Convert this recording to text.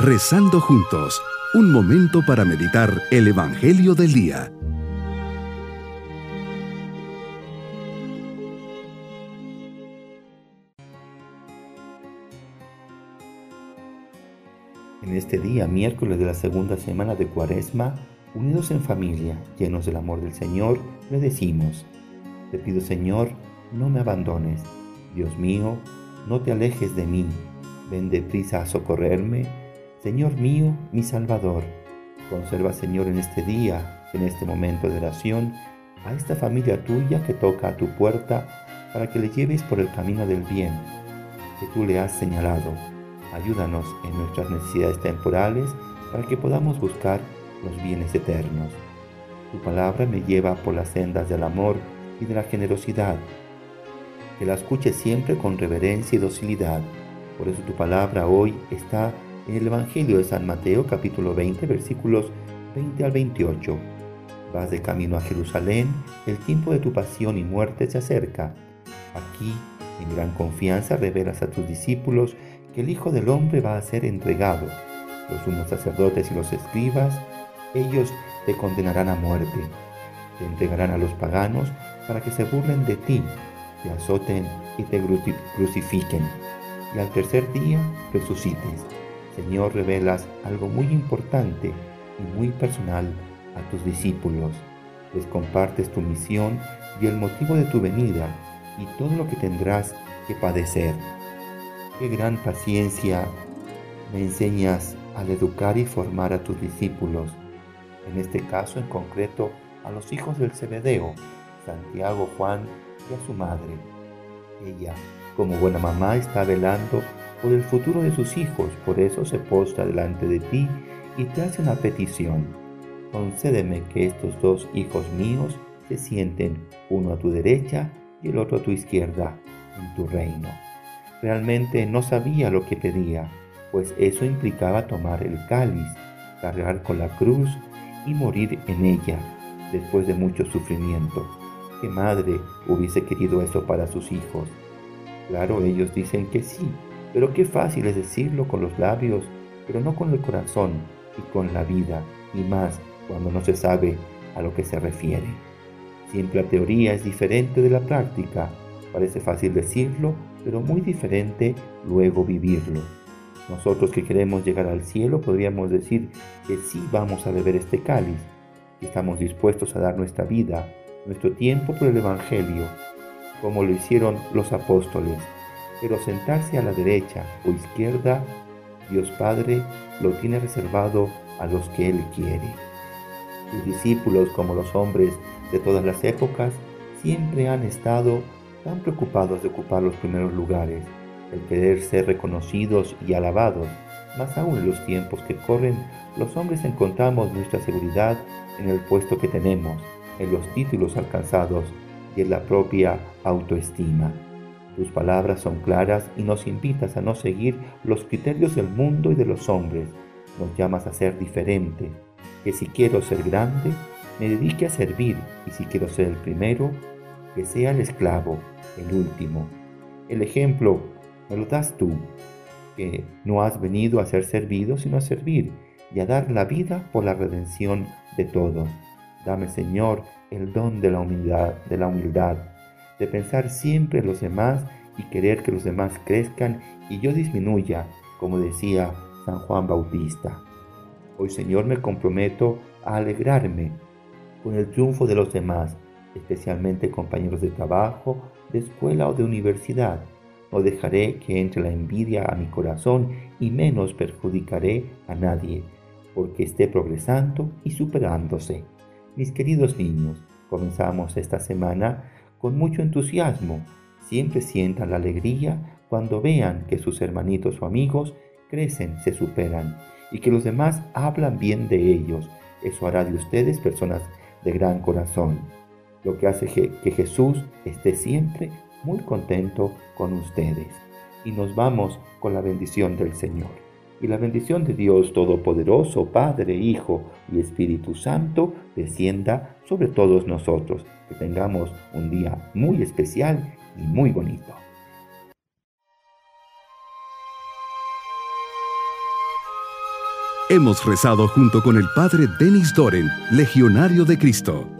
Rezando juntos, un momento para meditar el Evangelio del Día. En este día, miércoles de la segunda semana de Cuaresma, unidos en familia, llenos del amor del Señor, le decimos, te pido Señor, no me abandones. Dios mío, no te alejes de mí. Ven deprisa a socorrerme. Señor mío, mi Salvador. Conserva, Señor, en este día, en este momento de oración, a esta familia tuya que toca a tu puerta para que le lleves por el camino del bien que tú le has señalado. Ayúdanos en nuestras necesidades temporales para que podamos buscar los bienes eternos. Tu palabra me lleva por las sendas del amor y de la generosidad. Que la escuche siempre con reverencia y docilidad. Por eso tu palabra hoy está en el Evangelio de San Mateo capítulo 20 versículos 20 al 28. Vas de camino a Jerusalén, el tiempo de tu pasión y muerte se acerca. Aquí, en gran confianza, revelas a tus discípulos que el Hijo del Hombre va a ser entregado. Los sumos sacerdotes y los escribas, ellos te condenarán a muerte. Te entregarán a los paganos para que se burlen de ti, te azoten y te crucifiquen. Y al tercer día resucites. Señor, revelas algo muy importante y muy personal a tus discípulos. Les compartes tu misión y el motivo de tu venida y todo lo que tendrás que padecer. Qué gran paciencia me enseñas al educar y formar a tus discípulos, en este caso en concreto a los hijos del Cebedeo, Santiago, Juan y a su madre. Ella, como buena mamá, está velando por el futuro de sus hijos, por eso se postra delante de ti y te hace una petición. Concédeme que estos dos hijos míos se sienten uno a tu derecha y el otro a tu izquierda en tu reino. Realmente no sabía lo que pedía, pues eso implicaba tomar el cáliz, cargar con la cruz y morir en ella después de mucho sufrimiento. ¿Qué madre hubiese querido eso para sus hijos? Claro, ellos dicen que sí, pero qué fácil es decirlo con los labios, pero no con el corazón y con la vida, y más cuando no se sabe a lo que se refiere. Siempre la teoría es diferente de la práctica. Parece fácil decirlo, pero muy diferente luego vivirlo. Nosotros que queremos llegar al cielo podríamos decir que sí vamos a beber este cáliz, y estamos dispuestos a dar nuestra vida, nuestro tiempo por el Evangelio, como lo hicieron los apóstoles. Pero sentarse a la derecha o izquierda, Dios Padre lo tiene reservado a los que Él quiere. Sus discípulos, como los hombres de todas las épocas, siempre han estado tan preocupados de ocupar los primeros lugares, el querer ser reconocidos y alabados. Más aún en los tiempos que corren, los hombres encontramos nuestra seguridad en el puesto que tenemos, en los títulos alcanzados y en la propia autoestima. Tus palabras son claras y nos invitas a no seguir los criterios del mundo y de los hombres. Nos llamas a ser diferentes, que si quiero ser grande, me dedique a servir y si quiero ser el primero, que sea el esclavo, el último. El ejemplo me lo das tú, que no has venido a ser servido, sino a servir y a dar la vida por la redención de todos. Dame, Señor, el don de la humildad, de la humildad, de pensar siempre en los demás y querer que los demás crezcan y yo disminuya, como decía San Juan Bautista. Hoy, Señor, me comprometo a alegrarme con el triunfo de los demás, especialmente compañeros de trabajo, de escuela o de universidad. No dejaré que entre la envidia a mi corazón y menos perjudicaré a nadie, porque esté progresando y superándose. Mis queridos niños, comenzamos esta semana con mucho entusiasmo. Siempre sientan la alegría cuando vean que sus hermanitos o amigos crecen, se superan y que los demás hablan bien de ellos. Eso hará de ustedes personas de gran corazón, lo que hace que Jesús esté siempre muy contento con ustedes. Y nos vamos con la bendición del Señor. Y la bendición de Dios Todopoderoso, Padre, Hijo y Espíritu Santo, descienda sobre todos nosotros. Que tengamos un día muy especial y muy bonito. Hemos rezado junto con el Padre Denis Doren, Legionario de Cristo.